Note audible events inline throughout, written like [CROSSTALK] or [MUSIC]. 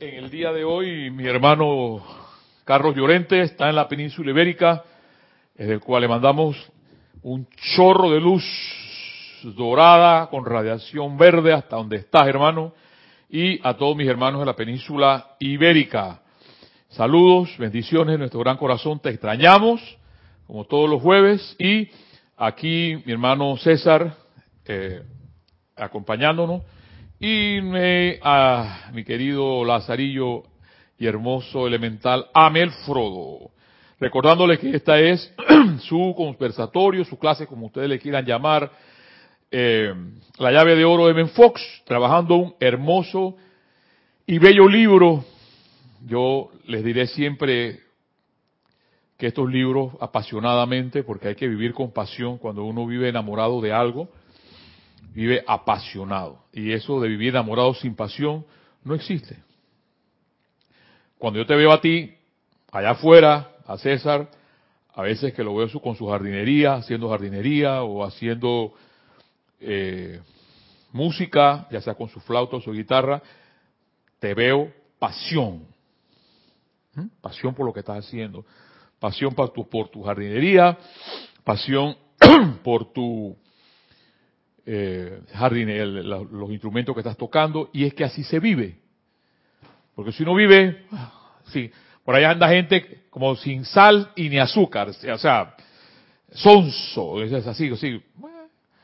En el día de hoy, mi hermano Carlos Llorente está en la península ibérica, desde el cual le mandamos un chorro de luz dorada con radiación verde hasta donde estás, hermano, y a todos mis hermanos de la península ibérica. Saludos, bendiciones, nuestro gran corazón, te extrañamos, como todos los jueves, y aquí mi hermano César, eh, acompañándonos, y me, a mi querido Lazarillo y hermoso elemental Amel Frodo. Recordándole que esta es [CLEARS THROAT] su conversatorio, su clase, como ustedes le quieran llamar, eh, la llave de oro de Ben Fox, trabajando un hermoso y bello libro. Yo les diré siempre que estos libros apasionadamente, porque hay que vivir con pasión cuando uno vive enamorado de algo, vive apasionado. Y eso de vivir enamorado sin pasión no existe. Cuando yo te veo a ti, allá afuera, a César, a veces que lo veo con su jardinería, haciendo jardinería o haciendo eh, música, ya sea con su flauta o su guitarra, te veo pasión. ¿Mm? Pasión por lo que estás haciendo. Pasión tu, por tu jardinería, pasión [CLEARS THROAT] por tu eh, los instrumentos que estás tocando, y es que así se vive. Porque si uno vive, sí, por ahí anda gente como sin sal y ni azúcar, o sea, sonso, es así, así.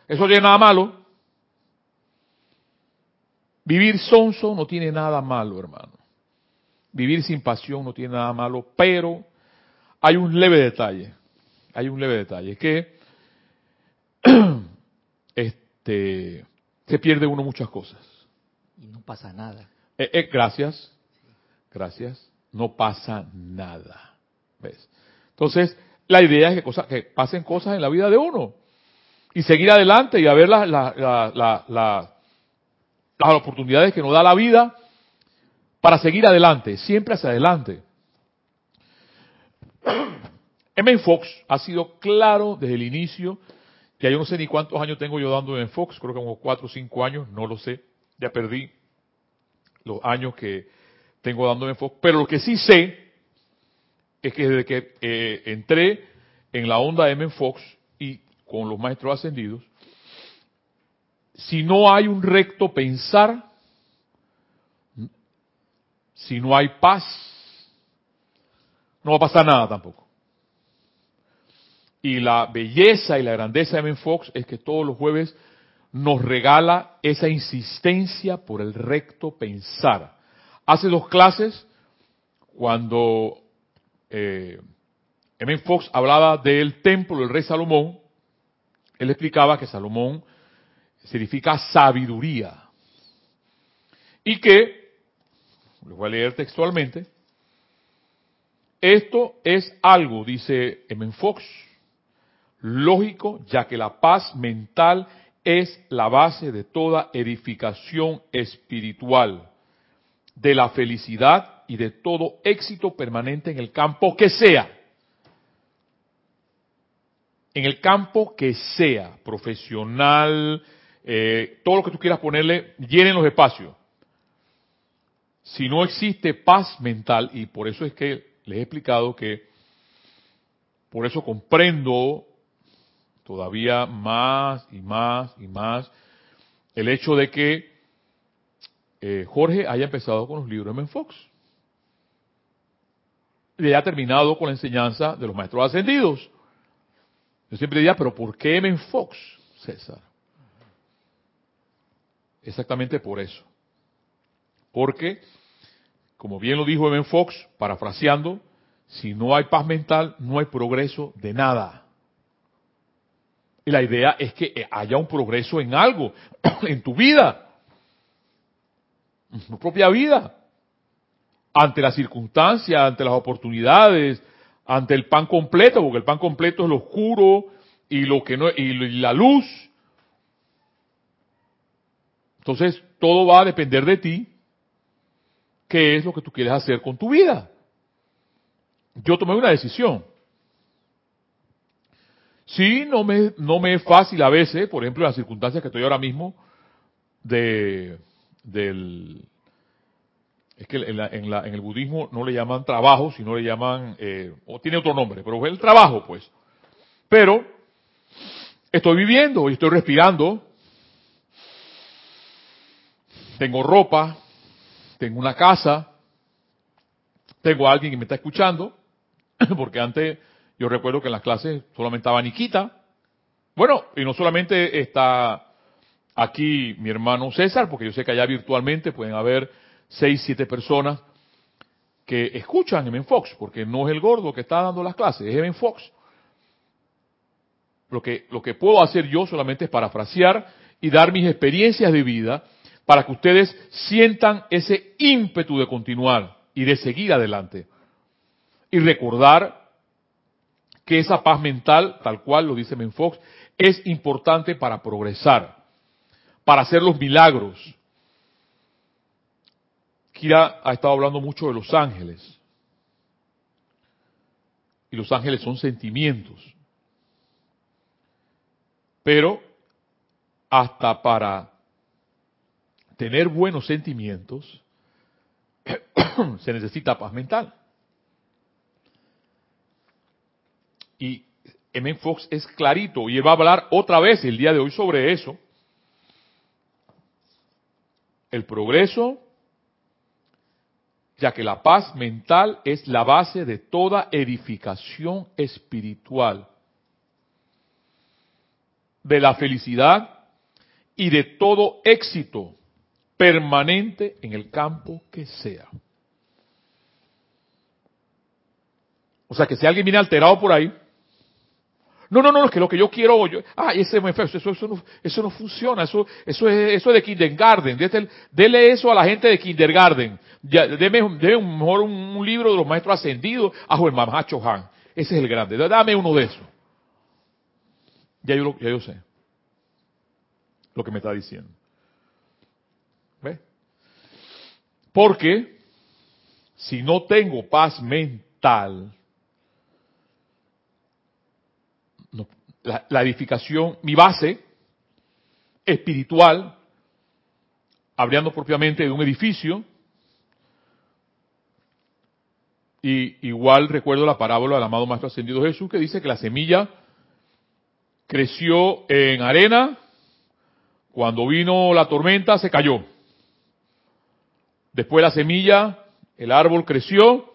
Eso tiene nada malo. Vivir sonso no tiene nada malo, hermano. Vivir sin pasión no tiene nada malo, pero hay un leve detalle. Hay un leve detalle que [CLEARS THROAT] este, se pierde uno muchas cosas. Y no pasa nada. Eh, eh, gracias, gracias. No pasa nada. ¿Ves? Entonces, la idea es que pasen cosas en la vida de uno y seguir adelante y a ver la, la, las oportunidades que nos da la vida para seguir adelante, siempre hacia adelante. [CLEARS THROAT] M. Fox ha sido claro desde el inicio, que yo no sé ni cuántos años tengo yo dando en Fox, creo que como cuatro o cinco años, no lo sé, ya perdí los años que tengo dando en Fox, pero lo que sí sé es que desde que eh, entré en la onda M. Fox y con los maestros ascendidos, si no hay un recto pensar, si no hay paz, no va a pasar nada tampoco. Y la belleza y la grandeza de Ben Fox es que todos los jueves nos regala esa insistencia por el recto pensar. Hace dos clases, cuando eh, Fox hablaba del templo del rey Salomón, él explicaba que Salomón significa sabiduría. Y que, les voy a leer textualmente, esto es algo, dice M. Fox, lógico, ya que la paz mental es la base de toda edificación espiritual, de la felicidad y de todo éxito permanente en el campo que sea en el campo que sea, profesional, eh, todo lo que tú quieras ponerle, llenen los espacios. Si no existe paz mental, y por eso es que les he explicado que, por eso comprendo todavía más y más y más el hecho de que eh, Jorge haya empezado con los libros de Menfox. Y haya terminado con la enseñanza de los maestros ascendidos. Yo siempre diría, pero ¿por qué M. Fox, César? Exactamente por eso. Porque, como bien lo dijo M. Fox, parafraseando, si no hay paz mental, no hay progreso de nada. Y la idea es que haya un progreso en algo, [CLEARS THROAT] en tu vida, en tu propia vida, ante las circunstancias, ante las oportunidades, ante el pan completo, porque el pan completo es lo oscuro y lo que no y la luz. Entonces, todo va a depender de ti. ¿Qué es lo que tú quieres hacer con tu vida? Yo tomé una decisión. Sí, no me, no me es fácil a veces, por ejemplo, en las circunstancias que estoy ahora mismo de, del, Es que en, la- en la- en el budismo no le llaman trabajo, sino le llaman, eh, o tiene otro nombre, pero es el trabajo, pues. Pero estoy viviendo y estoy respirando. Tengo ropa, tengo una casa, tengo a alguien que me está escuchando, [CLEARS THROAT] porque antes yo recuerdo que en las clases solamente estaba Nikita. Bueno, y no solamente está aquí mi hermano César, porque yo sé que allá virtualmente pueden haber seis, siete personas que escuchan M. Fox, porque no es el gordo que está dando las clases, es M. Fox. Lo que, lo que puedo hacer yo solamente es parafrasear y dar mis experiencias de vida para que ustedes sientan ese ímpetu de continuar y de seguir adelante. Y recordar que esa paz mental, tal cual lo dice Menfox, es importante para progresar, para hacer los milagros. Kira ha estado hablando mucho de los ángeles. Y los ángeles son sentimientos. Pero hasta para tener buenos sentimientos [COUGHS] se necesita paz mental. Y M. Fox es clarito y él va a hablar otra vez el día de hoy sobre eso. El progreso, ya que la paz mental es la base de toda edificación espiritual, de la felicidad y de todo éxito permanente en el campo que sea. O sea que si alguien viene alterado por ahí, no, no, no, es que lo que yo quiero, yo, ah, ese me eso, eso, no, eso no funciona, eso, eso es, eso es de kindergarten, dele, eso a la gente de kindergarten, ya, deme, mejor un, libro de los maestros ascendidos, a el Mamacho Han, ese es el grande, dame uno de esos. Ya yo, ya yo sé lo que me está diciendo. ¿Ve? Porque si no tengo paz mental, no- la, la edificación, mi base espiritual, hablando propiamente de un edificio, y igual recuerdo la parábola del amado Maestro Ascendido Jesús que dice que la semilla creció en arena, cuando vino la tormenta se cayó. Después la semilla, el árbol creció,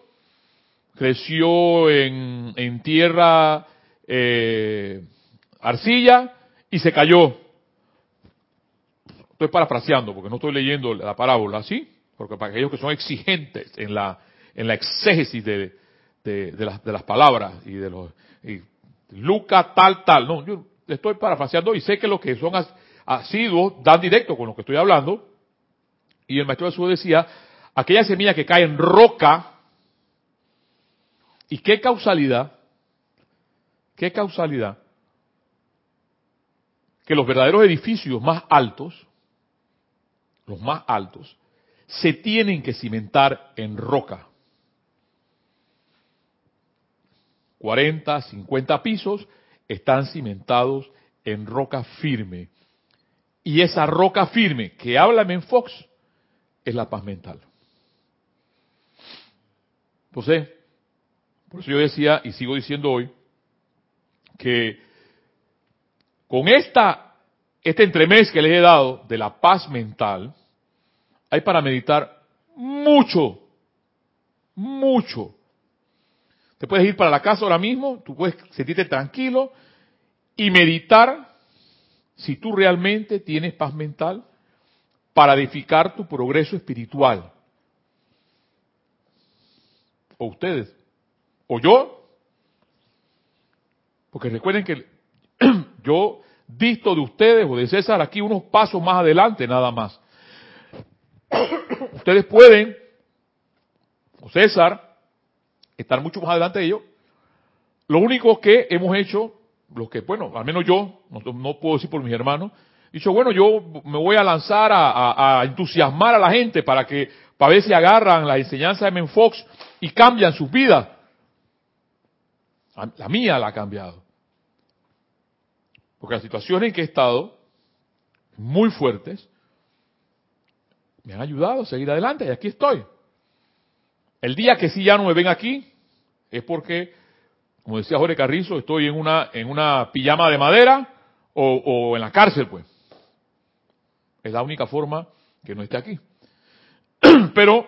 creció en, en tierra eh, arcilla y se cayó. Estoy parafraseando porque no estoy leyendo la parábola, ¿sí? Porque para aquellos que son exigentes en la, en la exégesis de, las, palabras y de los... y tal, tal. No, yo estoy parafraseando y sé que los que son as- asiduos dan directo con lo que estoy hablando. Y el maestro Jesús decía, aquella semilla que cae en roca, ¿y qué causalidad? ¿Qué causalidad? Que los verdaderos edificios más altos, los más altos, se tienen que cimentar en roca. 40, 50 pisos están cimentados en roca firme. Y esa roca firme que habla Menfox es la paz mental. Entonces, por eso yo decía y sigo diciendo hoy que con esta, este entremés que les he dado de la paz mental, hay para meditar mucho, mucho. Te puedes ir para la casa ahora mismo, tú puedes sentirte tranquilo y meditar si tú realmente tienes paz mental para edificar tu progreso espiritual. O ustedes, o yo. Porque recuerden que yo disto de ustedes o de César aquí unos pasos más adelante nada más. ustedes pueden, o César, estar mucho más adelante de ellos. Lo único que hemos hecho, lo que, bueno, al menos yo, no, puedo decir por mis hermanos, he dicho, bueno, yo me voy a lanzar a, entusiasmar a la gente para que, para ver si agarran la enseñanza de Menfox y cambian sus vidas. La mía la ha cambiado. Porque las situaciones en que he estado, muy fuertes, me han ayudado a seguir adelante y aquí estoy. El día que sí ya no me ven aquí es porque, como decía Jorge Carrizo, estoy en una, en una pijama de madera o, o en la cárcel, pues. Es la única forma que no esté aquí. [CLEARS THROAT] Pero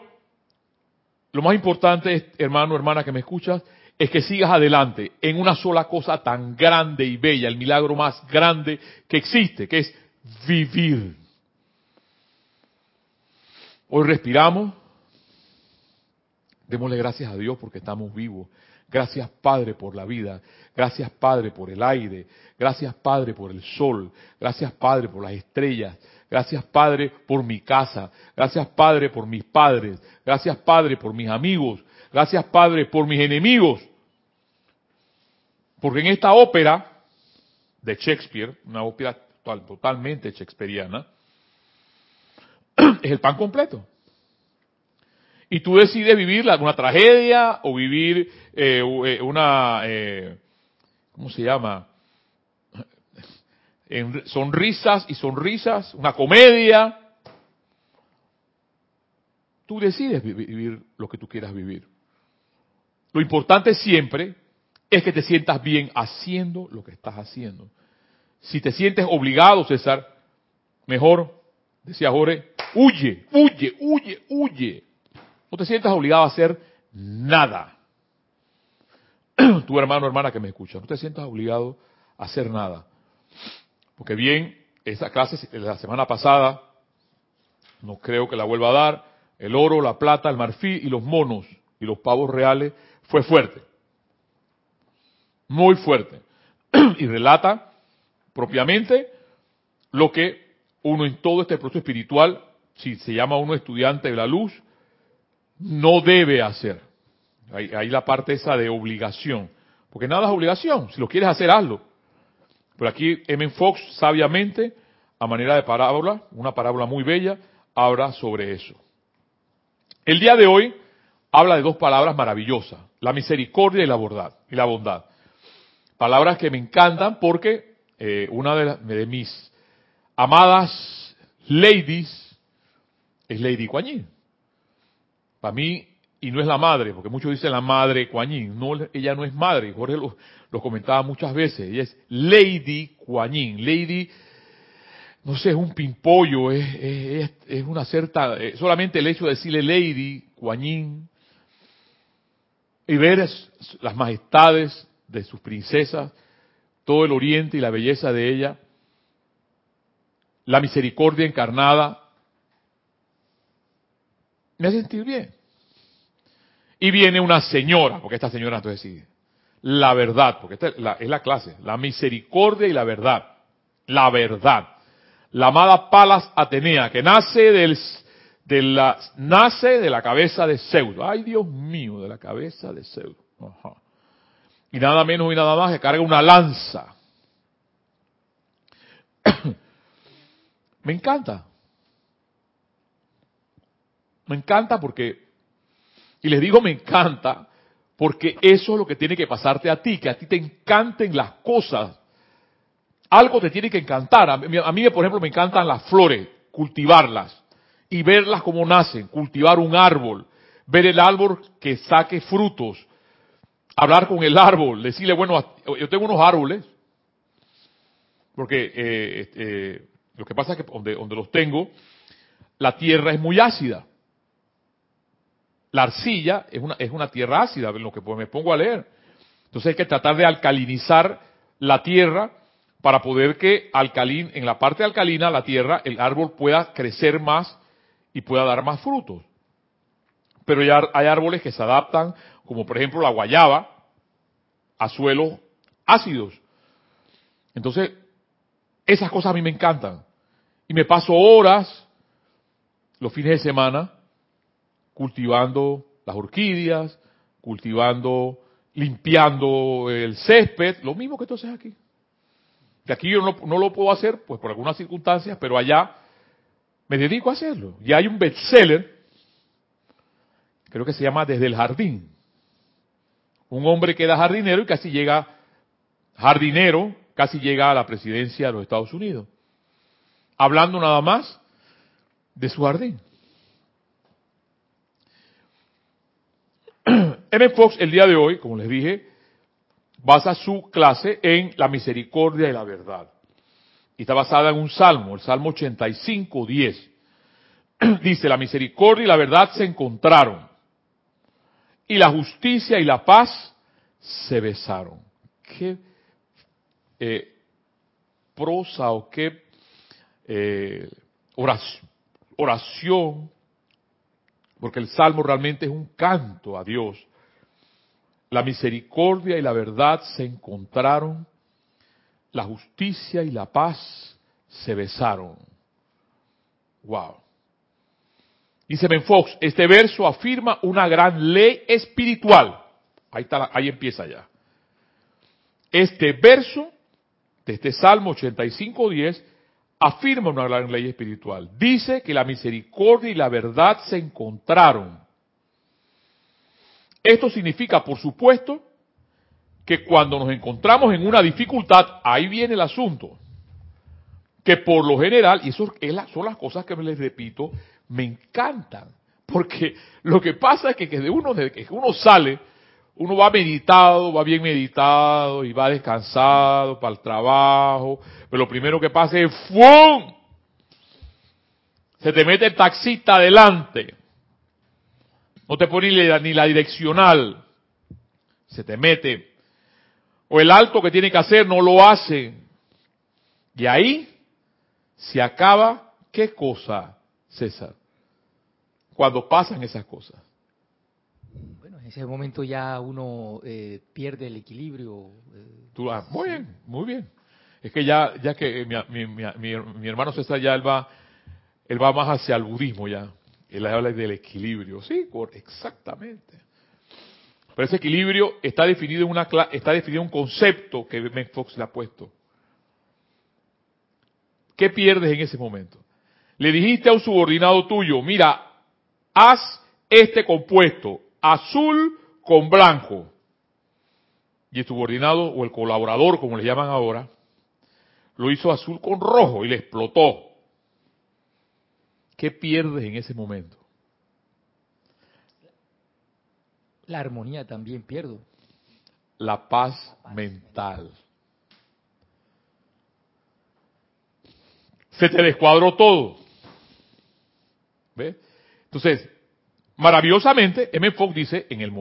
lo más importante, hermano, hermana que me escuchas, es que sigas adelante en una sola cosa tan grande y bella, el milagro más grande que existe, que es vivir. Hoy respiramos, démosle gracias a Dios porque estamos vivos. Gracias Padre por la vida, gracias Padre por el aire, gracias Padre por el sol, gracias Padre por las estrellas, gracias Padre por mi casa, gracias Padre por mis padres, gracias Padre por mis amigos, gracias Padre por mis enemigos. Porque en esta ópera de Shakespeare, una ópera totalmente shakespeariana, [CLEARS THROAT] es el pan completo. Y tú decides vivir una tragedia o vivir eh, eh, una, eh, ¿cómo se llama? [CLEARS THROAT] Sonrisas y sonrisas, una comedia. Tú decides vivir lo que tú quieras vivir. Lo importante siempre es que te sientas bien haciendo lo que estás haciendo. Si te sientes obligado, César, mejor, decía Jorge, huye, huye, huye, huye. No te sientas obligado a hacer nada. [CLEARS THROAT] tu hermano hermana que me escucha, no te sientas obligado a hacer nada. Porque bien, esa clase la semana pasada, no creo que la vuelva a dar, el oro, la plata, el marfil y los monos y los pavos reales fue fuerte muy fuerte. [CLEARS THROAT] y relata propiamente lo que uno en todo este proceso espiritual, si se llama uno estudiante de la luz, no debe hacer. Hay, la parte esa de obligación. Porque nada es obligación. Si lo quieres hacer, hazlo. Pero aquí M. Fox, sabiamente, a manera de parábola, una parábola muy bella, habla sobre eso. El día de hoy habla de dos palabras maravillosas, la misericordia y la bondad. Y la bondad. Palabras que me encantan porque eh, una de, mis amadas ladies es Lady Kuan Para mí, y no es la madre, porque muchos dicen la madre Kuan No, ella no es madre. Jorge lo, comentaba muchas veces. Ella es Lady Kuan Lady, no sé, es un pimpollo, es, es, una cierta, eh, solamente el hecho de decirle Lady Kuan y ver las majestades de sus princesas, todo el oriente y la belleza de ella, la misericordia encarnada, me hace sentir bien. Y viene una señora, porque esta señora entonces sigue, la verdad, porque esta es la, es la clase, la misericordia y la verdad, la verdad. La amada Palas Atenea, que nace del, de la, nace de la cabeza de Zeus. Ay, Dios mío, de la cabeza de Zeus. Ajá y nada menos y nada más que carga una lanza. [COUGHS] me encanta. Me encanta porque, y les digo me encanta, porque eso es lo que tiene que pasarte a ti, que a ti te encanten las cosas. Algo te tiene que encantar. A mí, a mí por ejemplo, me encantan las flores, cultivarlas y verlas como nacen, cultivar un árbol, ver el árbol que saque frutos, hablar con el árbol, decirle, bueno, yo tengo unos árboles, porque eh, este, lo que pasa es que donde, donde los tengo, la tierra es muy ácida. La arcilla es una, es una tierra ácida, en lo que me pongo a leer. Entonces hay que tratar de alcalinizar la tierra para poder que alcalin, en la parte alcalina, la tierra, el árbol pueda crecer más y pueda dar más frutos. Pero ya hay árboles que se adaptan como por ejemplo la guayaba, a suelos ácidos. Entonces, esas cosas a mí me encantan. Y me paso horas, los fines de semana, cultivando las orquídeas, cultivando, limpiando el césped, lo mismo que tú haces aquí. Que aquí yo no, no, lo puedo hacer, pues por algunas circunstancias, pero allá me dedico a hacerlo. Y hay un bestseller, creo que se llama Desde el Jardín, un hombre que era jardinero y casi llega, jardinero, casi llega a la presidencia de los Estados Unidos. Hablando nada más de su jardín. [CLEARS THROAT] M. Fox el día de hoy, como les dije, basa su clase en la misericordia y la verdad. Y está basada en un salmo, el Salmo 85, 10. [CLEARS THROAT] Dice, la misericordia y la verdad se encontraron. Y la justicia y la paz se besaron. Qué eh, prosa o qué eh, oración, oración, porque el salmo realmente es un canto a Dios. La misericordia y la verdad se encontraron, la justicia y la paz se besaron. Wow. Dice Ben Fox, este verso afirma una gran ley espiritual. Ahí, está, ahí empieza ya. Este verso de este Salmo 85.10 afirma una gran ley espiritual. Dice que la misericordia y la verdad se encontraron. Esto significa, por supuesto, que cuando nos encontramos en una dificultad, ahí viene el asunto. Que por lo general, y eso son las cosas que les repito, me encantan. Porque lo que pasa es que desde uno, desde que uno sale, uno va meditado, va bien meditado y va descansado para el trabajo, pero lo primero que pasa es ¡fum! Se te mete el taxista adelante. No te pone ni la direccional. Se te mete. O el alto que tiene que hacer no lo hace. Y ahí se acaba, ¿qué cosa, César? Cuando pasan esas cosas ese momento ya uno eh, pierde el equilibrio. Eh, ah, muy bien, muy bien. Es que ya, ya que mi, mi, hermano César ya él va, él va más hacia el budismo ya. Él habla del equilibrio, sí, exactamente. Pero ese equilibrio está definido en una está definido en un concepto que Ben Fox le ha puesto. ¿Qué pierdes en ese momento? Le dijiste a un subordinado tuyo, mira, haz este compuesto, azul con blanco. Y el subordinado o el colaborador, como le llaman ahora, lo hizo azul con rojo y le explotó. ¿Qué pierdes en ese momento? La armonía también pierdo. La paz, mental. Se te descuadró todo. ¿Ves? Entonces, Maravillosamente, M. Fox dice en el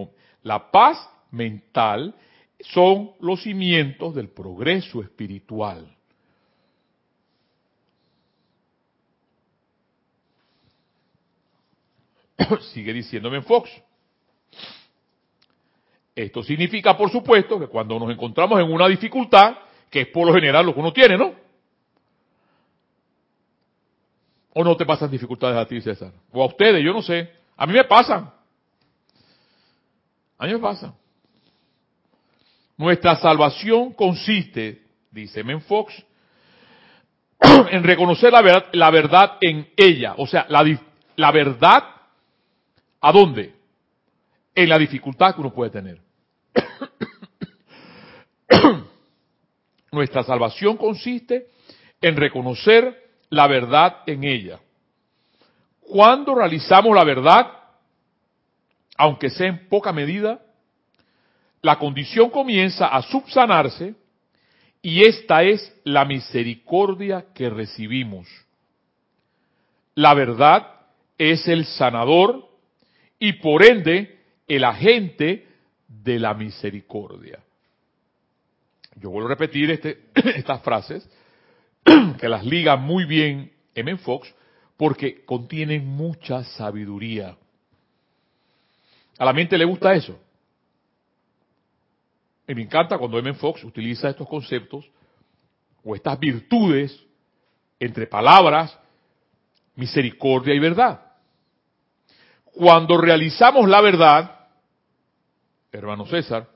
la paz mental son los cimientos del progreso espiritual. [COUGHS] Sigue diciéndome Fox. Esto significa, por supuesto, que cuando nos encontramos en una dificultad, que es por lo general lo que uno tiene, ¿no? ¿O no te pasan dificultades a ti, César? O a ustedes, yo no sé. A mí me pasan. A mí me pasa. Nuestra salvación consiste, dice Men Fox, [CLEARS THROAT] en reconocer la verdad, la verdad en ella. O sea, la, la verdad, ¿a dónde? En la dificultad que uno puede tener. Nuestra salvación consiste en reconocer la verdad en ella. Cuando realizamos la verdad, aunque sea en poca medida, la condición comienza a subsanarse y esta es la misericordia que recibimos. La verdad es el sanador y por ende el agente de la misericordia. Yo vuelvo a repetir este, [CLEARS THROAT] estas frases [CLEARS THROAT] que las liga muy bien M. Fox porque contienen mucha sabiduría. A la mente le gusta eso. Y me encanta cuando M. Fox utiliza estos conceptos o estas virtudes entre palabras, misericordia y verdad. Cuando realizamos la verdad, hermano César,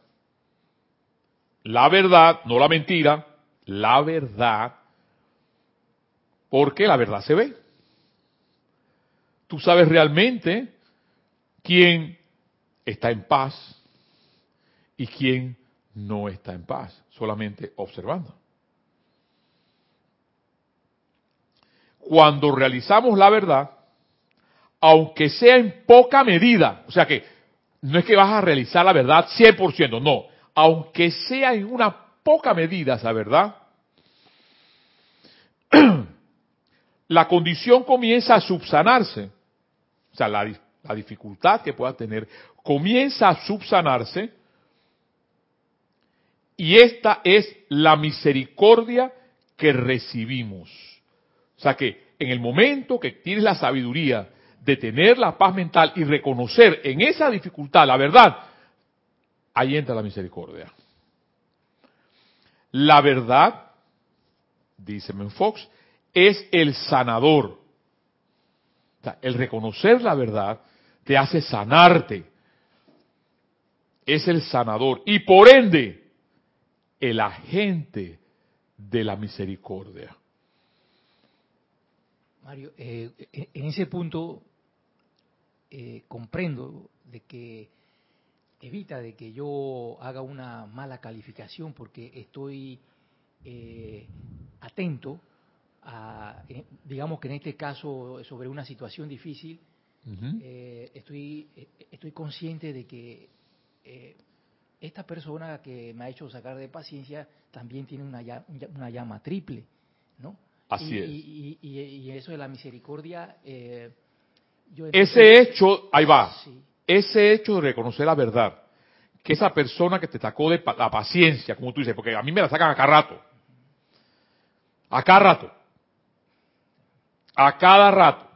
la verdad, no la mentira, la verdad, porque la verdad se ve. Tú sabes realmente quién está en paz y quién no está en paz, solamente observando. Cuando realizamos la verdad, aunque sea en poca medida, o sea que no es que vas a realizar la verdad 100%, no. Aunque sea en una poca medida esa verdad, [CLEARS THROAT] la condición comienza a subsanarse. O sea, la, la dificultad que pueda tener comienza a subsanarse. Y esta es la misericordia que recibimos. O sea que en el momento que tienes la sabiduría de tener la paz mental y reconocer en esa dificultad la verdad, ahí entra la misericordia. La verdad, dice Menfox, es el sanador. el reconocer la verdad te hace sanarte. Es el sanador. Y por ende, el agente de la misericordia. Mario, eh, en ese punto eh, comprendo de que evita de que yo haga una mala calificación porque estoy eh, atento a, digamos que en este caso sobre una situación difícil, estoy, estoy consciente de que esta persona que me ha hecho sacar de paciencia también tiene una, una llama triple, ¿no? Así y, Y, eso de la misericordia. Ese hecho, ahí va, ese hecho de reconocer la verdad, que esa persona que te sacó de la paciencia, como tú dices, porque a mí me la sacan a cada rato, a cada rato, a cada rato,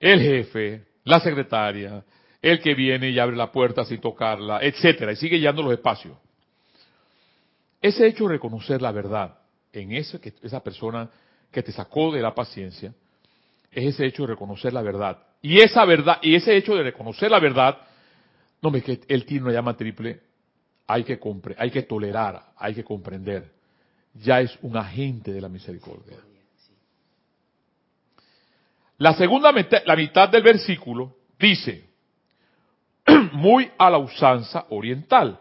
el jefe, la secretaria, el que viene y abre la puerta sin tocarla, etcétera, y sigue llenando los espacios. Ese hecho de reconocer la verdad en eso que esa persona que te sacó de la paciencia es ese hecho de reconocer la verdad. Y esa verdad, y ese hecho de reconocer la verdad, no me que tiene una llama triple, hay que compre, hay que tolerar, hay que comprender. Ya es un agente de la misericordia. La segunda la mitad del versículo dice, [CLEARS THROAT] muy a la usanza oriental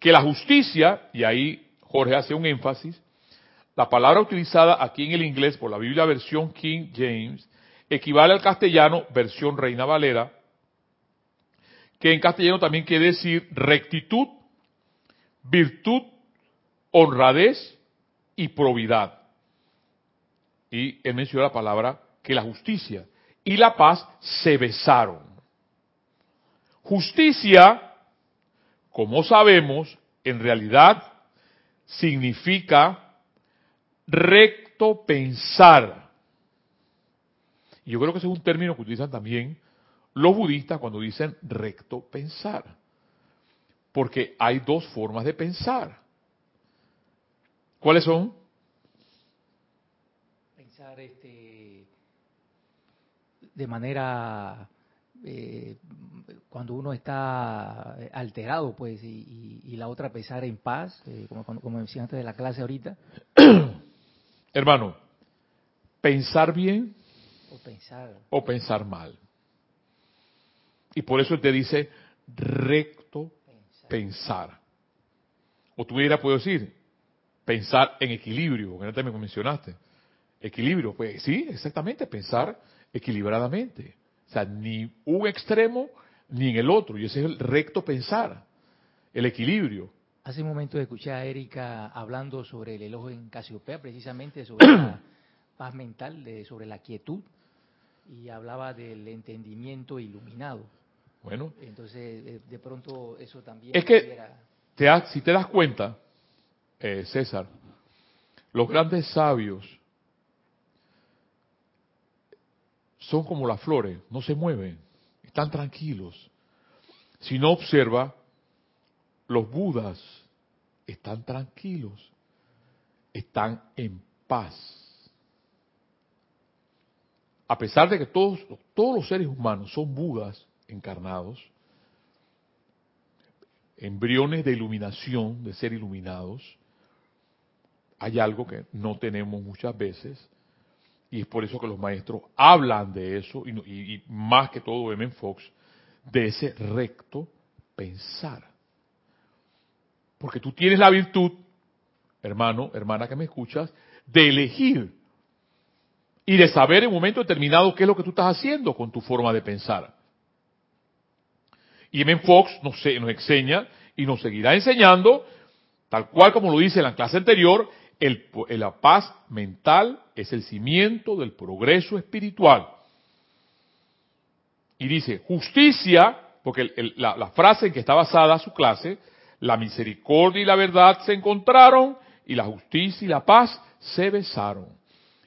que la justicia, y ahí Jorge hace un énfasis, la palabra utilizada aquí en el inglés por la Biblia versión King James equivale al castellano versión Reina Valera, que en castellano también quiere decir rectitud, virtud, honradez y probidad. Y él menciona la palabra que la justicia y la paz se besaron. Justicia como sabemos, en realidad significa recto pensar. Y yo creo que ese es un término que utilizan también los budistas cuando dicen recto pensar. Porque hay dos formas de pensar. ¿Cuáles son? Pensar este, de manera eh, cuando uno está alterado, pues, y, la otra pesar en paz, eh, como, como decía antes de la clase ahorita. [COUGHS] Hermano, pensar bien o pensar, o pensar mal. Y por eso te dice recto pensar. O tú hubieras podido decir pensar en equilibrio, que no me mencionaste. Equilibrio, pues sí, exactamente, pensar equilibradamente. O sea, ni un extremo ni en el otro. Y ese es el recto pensar, el equilibrio. Hace un momento escuché a Erika hablando sobre el elogio en Casiopea, precisamente sobre la [COUGHS] paz mental, de, sobre la quietud, y hablaba del entendimiento iluminado. Bueno. Entonces, de, pronto eso también... Es que, te si te das cuenta, eh, César, los grandes sabios son como las flores, no se mueven están tranquilos. Si no observa, los budas están tranquilos, están en paz. A pesar de que todos, todos los seres humanos son budas encarnados, embriones de iluminación, de ser iluminados, hay algo que no tenemos muchas veces, y es por eso que los maestros hablan de eso, y, más que todo M. Fox, de ese recto pensar. Porque tú tienes la virtud, hermano, hermana que me escuchas, de elegir y de saber en un momento determinado qué es lo que tú estás haciendo con tu forma de pensar. Y M. Fox nos, nos enseña y nos seguirá enseñando, tal cual como lo dice en la clase anterior, el, la paz mental es el cimiento del progreso espiritual. Y dice, justicia, porque la frase en que está basada su clase, la misericordia y la verdad se encontraron y la justicia y la paz se besaron.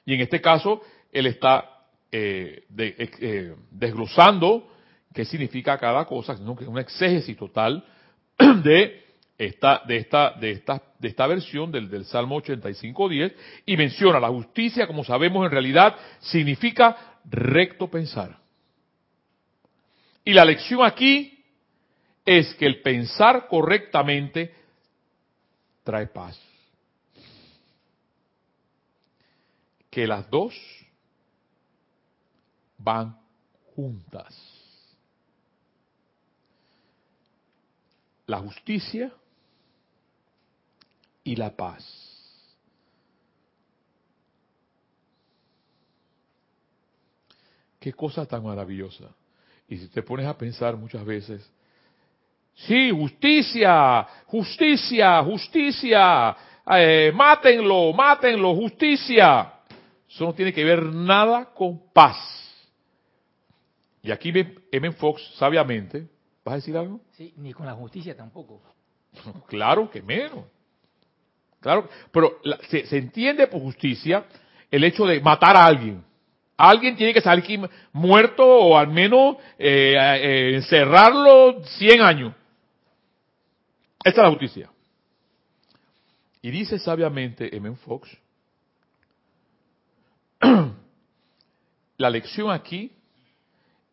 Y en este caso, él está eh, eh, desglosando qué significa cada cosa, sino que es un exégesis total [CLEARS THROAT] de esta, de esta, de esta, de esta versión del, del Salmo 85.10 y menciona la justicia, como sabemos en realidad, significa recto pensar. Y la lección aquí es que el pensar correctamente trae paz. Que las dos van juntas. La justicia y la paz. Qué cosa tan maravillosa. Y si te pones a pensar muchas veces, sí, justicia, justicia, justicia, eh, mátenlo, mátenlo, justicia. Eso no tiene que ver nada con paz. Y aquí M. Fox, sabiamente, ¿vas a decir algo? Sí, ni con la justicia tampoco. claro que menos. Claro, pero se, entiende por justicia el hecho de matar a alguien. Alguien tiene que salir muerto o al menos eh, eh, encerrarlo 100 años. Esta es la justicia. Y dice sabiamente M. Fox, [CLEARS THROAT] la lección aquí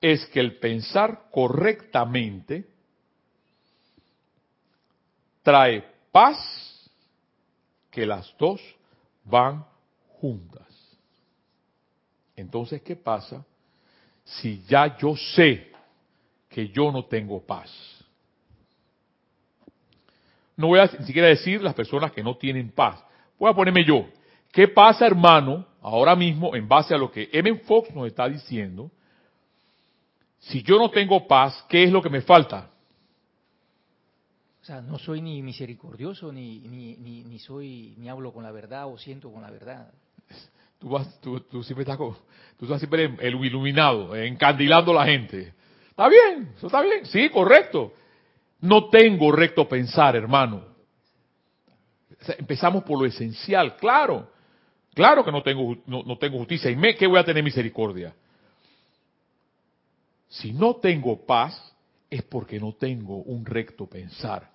es que el pensar correctamente trae paz que las dos van juntas. Entonces, ¿qué pasa si ya yo sé que yo no tengo paz? No voy a ni siquiera decir las personas que no tienen paz. Voy a ponerme yo. ¿Qué pasa, hermano, ahora mismo, en base a lo que M. Fox nos está diciendo? Si yo no tengo paz, ¿qué es lo que me falta? O sea, no soy ni misericordioso, ni, ni, ni, soy, ni hablo con la verdad o siento con la verdad. Tú, vas, tú, tú siempre estás, tú estás siempre el iluminado, encandilando a la gente. Está bien, eso está bien, sí, correcto. No tengo recto pensar, hermano. Empezamos por lo esencial, claro. Claro que no tengo, no, no tengo justicia. ¿Y me, qué voy a tener misericordia? Si no tengo paz, es porque no tengo un recto pensar.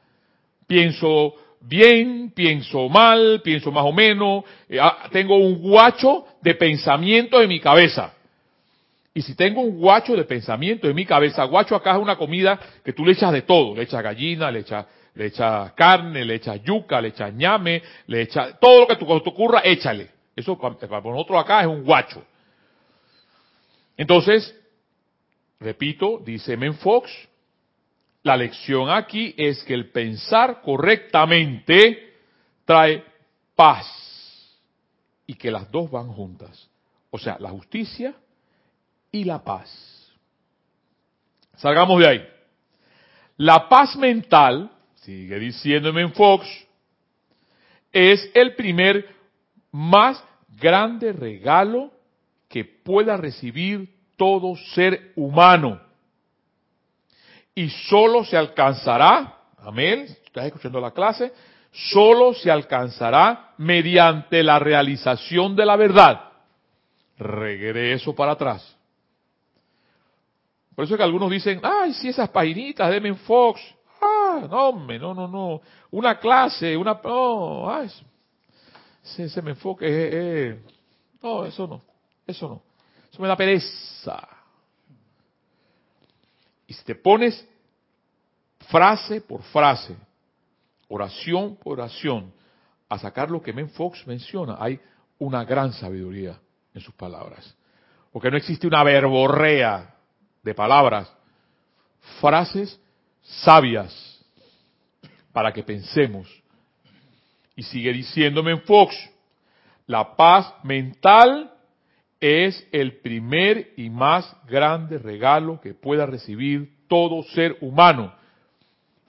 Pienso bien, pienso mal, pienso más o menos, eh, ah, tengo un guacho de pensamiento en mi cabeza. Y si tengo un guacho de pensamiento en mi cabeza, guacho acá es una comida que tú le echas de todo, le echas gallina, le echas, carne, le echas yuca, le echas ñame, le echas todo lo que te, ocurra, échale. Eso para, para nosotros acá es un guacho. Entonces, Repito, dice Menfox, la lección aquí es que el pensar correctamente trae paz y que las dos van juntas. O sea, la justicia y la paz. Salgamos de ahí. La paz mental, sigue diciendo Menfox, es el primer más grande regalo que pueda recibir todo ser humano. Y solo se alcanzará, amén, estás escuchando la clase, solo se alcanzará mediante la realización de la verdad. Regreso para atrás. Por eso es que algunos dicen, ay, si esas paginitas de Men Fox, ah, no, hombre, no, no, no, una clase, una, no, ay, ese, ese me enfoque, no, eso no, eso no me da pereza. Y si te pones frase por frase, oración por oración, a sacar lo que Men Fox menciona, hay una gran sabiduría en sus palabras. Porque no existe una verborrea de palabras, frases sabias para que pensemos. Y sigue diciéndome en Fox, la paz mental es el primer y más grande regalo que pueda recibir todo ser humano.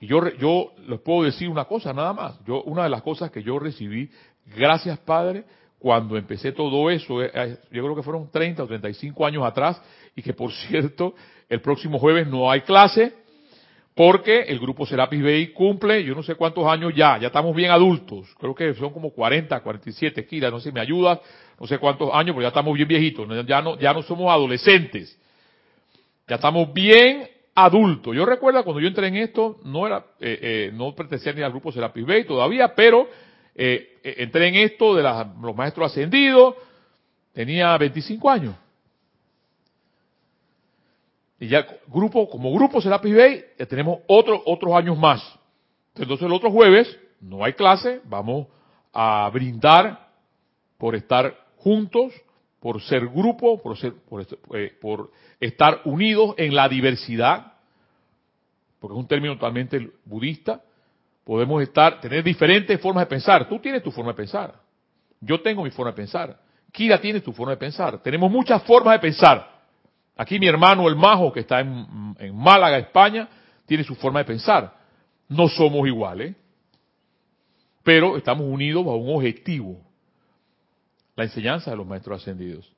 Y yo, yo les puedo decir una cosa nada más. Yo, una de las cosas que yo recibí, gracias Padre, cuando empecé todo eso, eh, eh, yo creo que fueron 30 o 35 años atrás, y que por [LAUGHS] cierto, el próximo jueves no hay clase, porque el grupo Serapis Bay cumple, yo no sé cuántos años ya, ya estamos bien adultos, creo que son como 40, 47, Kira, no sé, me ayuda, no sé cuántos años, pero ya estamos bien viejitos, ya no, ya no somos adolescentes, ya estamos bien adultos. Yo recuerdo cuando yo entré en esto, no era, eh, eh, no pertenecía ni al grupo Serapis Bay todavía, pero eh, entré en esto de los maestros ascendidos, tenía 25 años. Y ya grupo, como grupo Serapis Bay, ya tenemos otros otros años más. Entonces el otro jueves no hay clase, vamos a brindar por estar juntos, por ser grupo, por, ser, por, eh, por estar unidos en la diversidad, porque es un término totalmente budista. Podemos estar, tener diferentes formas de pensar. Tú tienes tu forma de pensar. Yo tengo mi forma de pensar. Kira tiene tu forma de pensar. Tenemos muchas formas de pensar. Aquí mi hermano el Majo, que está en, Málaga, España, tiene su forma de pensar. No somos iguales, pero estamos unidos a un objetivo, la enseñanza de los maestros ascendidos.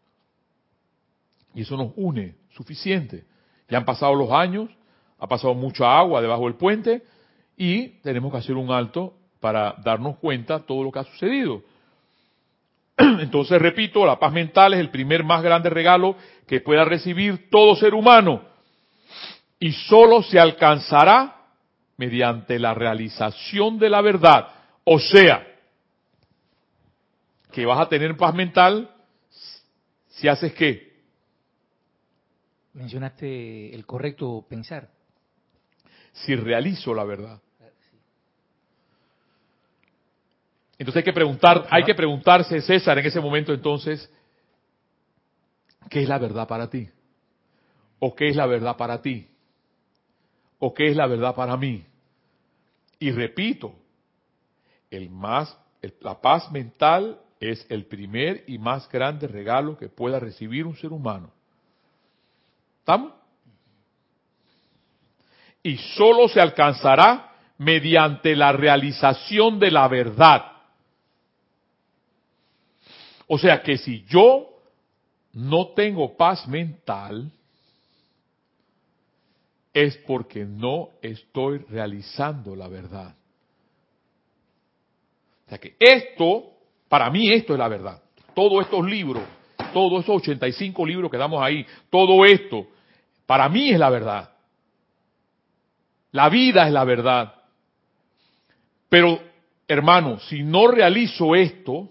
Y eso nos une, suficiente. Ya han pasado los años, ha pasado mucha agua debajo del puente y tenemos que hacer un alto para darnos cuenta de todo lo que ha sucedido. [CLEARS THROAT] Entonces, repito, la paz mental es el primer más grande regalo que pueda recibir todo ser humano y solo se alcanzará mediante la realización de la verdad. O sea, que vas a tener paz mental si haces qué? Mencionaste el correcto pensar. Si realizo la verdad. Entonces hay que preguntar, hay que preguntarse, César, en ese momento entonces, ¿qué es la verdad para ti? ¿O qué es la verdad para ti? ¿O qué es la verdad para mí? Y repito, el más, la paz mental es el primer y más grande regalo que pueda recibir un ser humano. ¿Estamos? Y solo se alcanzará mediante la realización de la verdad. O sea que si yo no tengo paz mental, es porque no estoy realizando la verdad. O sea que esto, para mí esto es la verdad. Todos estos libros, todos esos 85 libros que damos ahí, todo esto, para mí es la verdad. La vida es la verdad. Pero, hermano, si no realizo esto,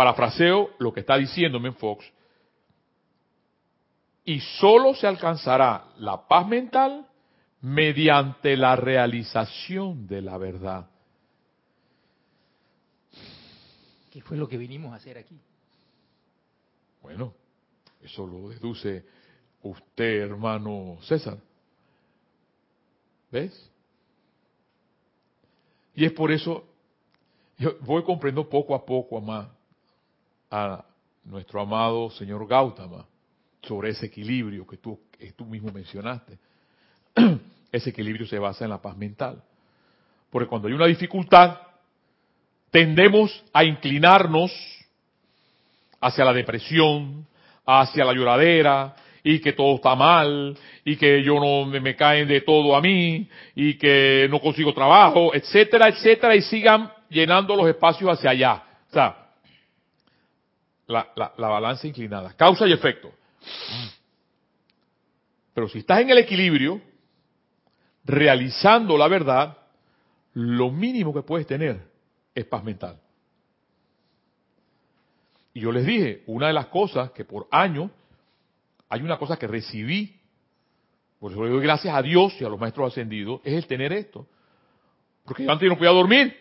Parafraseo lo que está diciéndome Fox. Y solo se alcanzará la paz mental mediante la realización de la verdad. ¿Qué fue lo que vinimos a hacer aquí? Bueno, eso lo deduce usted, hermano César. ¿Ves? Y es por eso, yo voy comprendiendo poco a poco, más a nuestro amado señor Gautama sobre ese equilibrio que tú, tú mismo mencionaste. [CLEARS THROAT] Ese equilibrio se basa en la paz mental. Porque cuando hay una dificultad, tendemos a inclinarnos hacia la depresión, hacia la lloradera, y que todo está mal, y que yo no me, caen de todo a mí, y que no consigo trabajo, etcétera, etcétera, y sigan llenando los espacios hacia allá. La, balanza inclinada, causa y efecto. Pero si estás en el equilibrio, realizando la verdad, lo mínimo que puedes tener es paz mental. Y yo les dije, una de las cosas que por años, hay una cosa que recibí, por eso le doy gracias a Dios y a los maestros ascendidos, es el tener esto. Porque yo antes no podía dormir.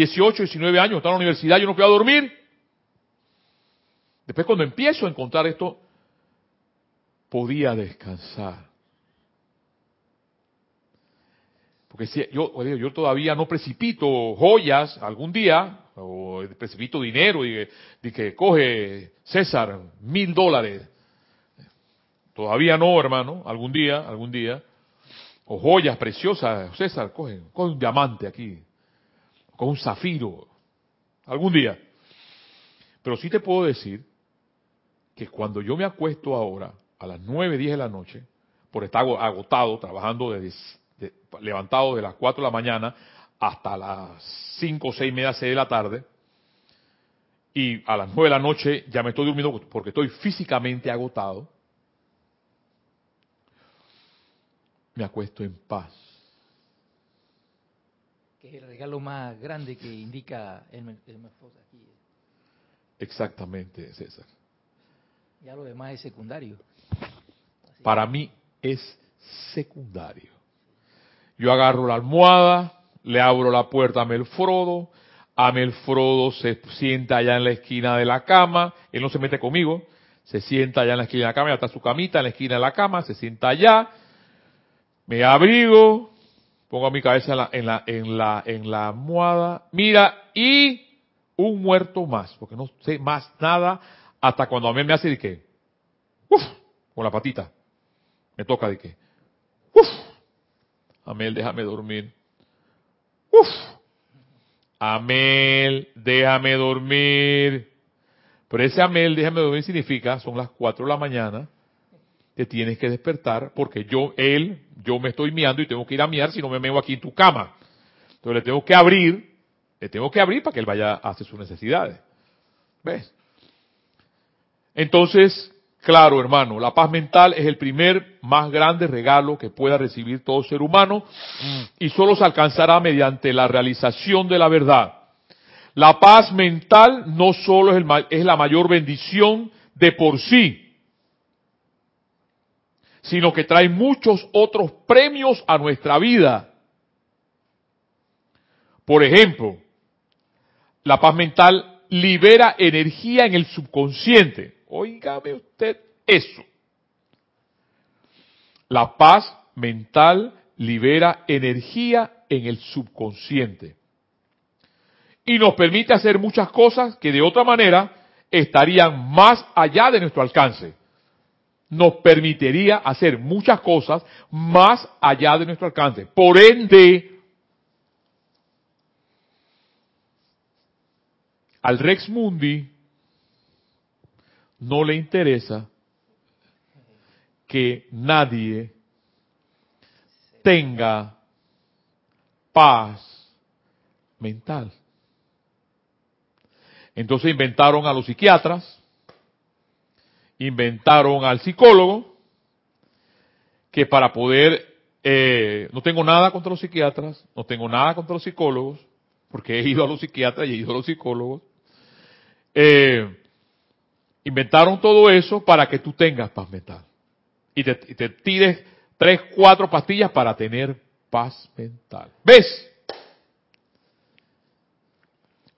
18, 19 años, estaba en la universidad, yo no podía dormir. Después cuando empiezo a encontrar esto, podía descansar. Porque si yo, yo todavía no precipito joyas algún día, o precipito dinero y, que coge César mil dólares, Todavía no, hermano. Algún día, algún día. O joyas preciosas. César, coge, coge un diamante aquí. Con un zafiro. Algún día. Pero sí te puedo decir que cuando yo me acuesto ahora, a las 9, 10 de la noche, por estar agotado, trabajando desde, levantado de las 4 de la mañana hasta las 5, 6, media, 6 de la tarde, y a las 9 de la noche ya me estoy durmiendo porque estoy físicamente agotado, me acuesto en paz. Que es el regalo más grande que indica el, el aquí. Exactamente, César. Ya lo demás es secundario. Para mí es secundario. Yo agarro la almohada, le abro la puerta a Melfrodo, a Melfrodo se sienta allá en la esquina de la cama, él no se mete conmigo, se sienta allá en la esquina de la cama, ya está su camita en la esquina de la cama, se sienta allá, me abrigo, pongo mi cabeza en la, en la, en la, en la almohada, mira, y un muerto más, porque no sé más nada hasta cuando a mí me hace de que, uff, con la patita, me toca de que, uff, Amel, déjame dormir, uff, Amel, déjame dormir. Pero ese Amel, déjame dormir significa, son las cuatro de la mañana, te tienes que despertar porque yo, él, yo me estoy miando y tengo que ir a miar si no me meo aquí en tu cama. Entonces le tengo que abrir, le tengo que abrir para que él vaya a hacer sus necesidades. ¿Ves? Entonces, claro, hermano, la paz mental es el primer más grande regalo que pueda recibir todo ser humano y solo se alcanzará mediante la realización de la verdad. La paz mental no solo es, es la mayor bendición de por sí, sino que trae muchos otros premios a nuestra vida. Por ejemplo, la paz mental libera energía en el subconsciente. Óigame usted eso. La paz mental libera energía en el subconsciente. Y nos permite hacer muchas cosas que de otra manera estarían más allá de nuestro alcance. Nos permitiría hacer muchas cosas más allá de nuestro alcance. Por ende, al Rex Mundi no le interesa que nadie tenga paz mental. Entonces inventaron a los psiquiatras, inventaron al psicólogo, que para poder, eh, no tengo nada contra los psiquiatras, no tengo nada contra los psicólogos, porque he ido a los psiquiatras y he ido a los psicólogos, eh, Inventaron todo eso para que tú tengas paz mental. Y te, tires tres, cuatro pastillas para tener paz mental. ¿Ves?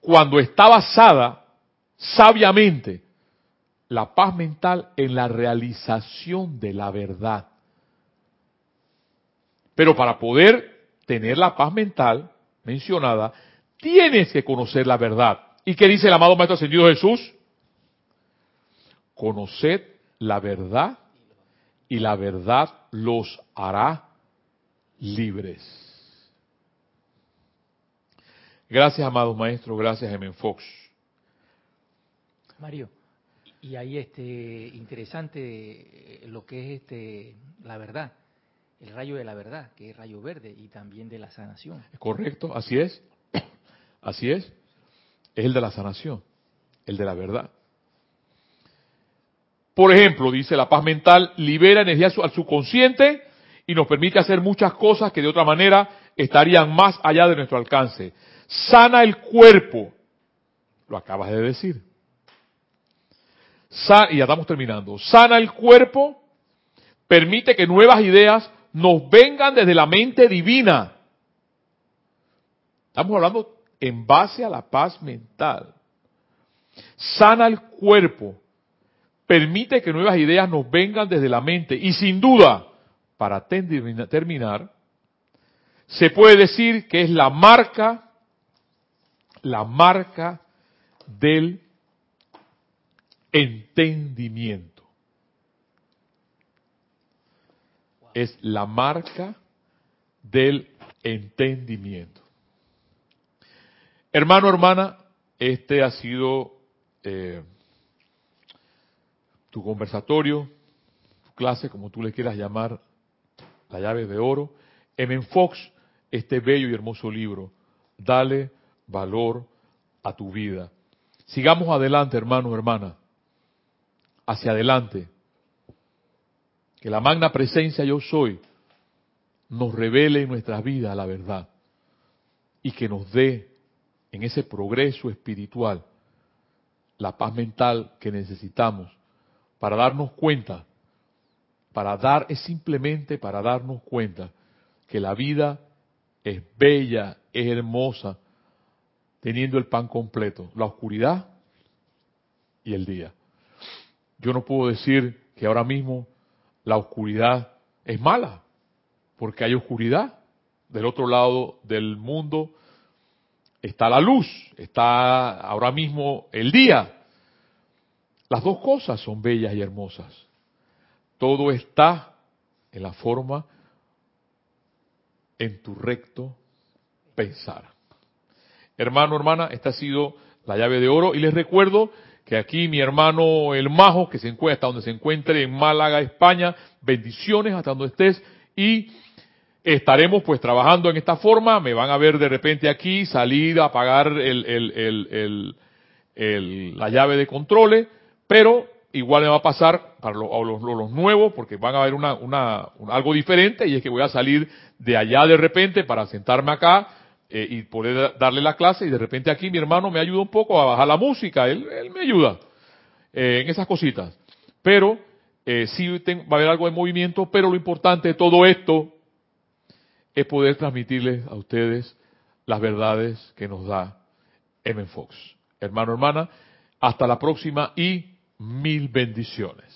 Cuando está basada sabiamente la paz mental en la realización de la verdad. Pero para poder tener la paz mental mencionada, tienes que conocer la verdad. ¿Y qué dice el amado Maestro Ascendido Jesús? Conoced la verdad y la verdad los hará libres. Gracias, amado maestro, gracias, Emen Fox. Mario, y ahí este interesante eh, lo que es este la verdad, el rayo de la verdad, que es rayo verde y también de la sanación. Correcto, así es. [COUGHS] Así es. Es el de la sanación, el de la verdad. Por ejemplo, dice, la paz mental libera energía al subconsciente y nos permite hacer muchas cosas que de otra manera estarían más allá de nuestro alcance. Sana el cuerpo. Lo acabas de decir. Y ya estamos terminando. Sana el cuerpo, permite que nuevas ideas nos vengan desde la mente divina. Estamos hablando en base a la paz mental. Sana el cuerpo, permite que nuevas ideas nos vengan desde la mente y sin duda, para terminar, se puede decir que es la marca, la marca del entendimiento. es la marca del entendimiento. Hermano, hermana, este ha sido eh, tu conversatorio, tu clase, como tú le quieras llamar, la llave de oro. M. Fox, este bello y hermoso libro, dale valor a tu vida. Sigamos adelante, hermano, hermana, hacia adelante. Que la magna presencia yo soy nos revele en nuestras vidas la verdad y que nos dé en ese progreso espiritual la paz mental que necesitamos para darnos cuenta, para dar, es simplemente para darnos cuenta que la vida es bella, es hermosa, teniendo el pan completo, la oscuridad y el día. Yo no puedo decir que ahora mismo la oscuridad es mala, porque hay oscuridad. Del otro lado del mundo está la luz, está ahora mismo el día. Las dos cosas son bellas y hermosas. Todo está en la forma, en tu recto pensar. Hermano, hermana, esta ha sido la llave de oro y les recuerdo que aquí mi hermano El Majo, que se encuentra hasta donde se encuentre en Málaga, España, bendiciones hasta donde estés y estaremos pues trabajando en esta forma, me van a ver de repente aquí salir a apagar el, el, el, la llave de controles pero igual me va a pasar para los, los, nuevos, porque van a ver una, una, algo diferente, y es que voy a salir de allá de repente para sentarme acá eh, y poder darle la clase, y de repente aquí mi hermano me ayuda un poco a bajar la música, él, él me ayuda eh, en esas cositas. Pero eh, sí va a haber algo de movimiento, pero lo importante de todo esto es poder transmitirles a ustedes las verdades que nos da M. Fox. Hermano, hermana, hasta la próxima y mil bendiciones.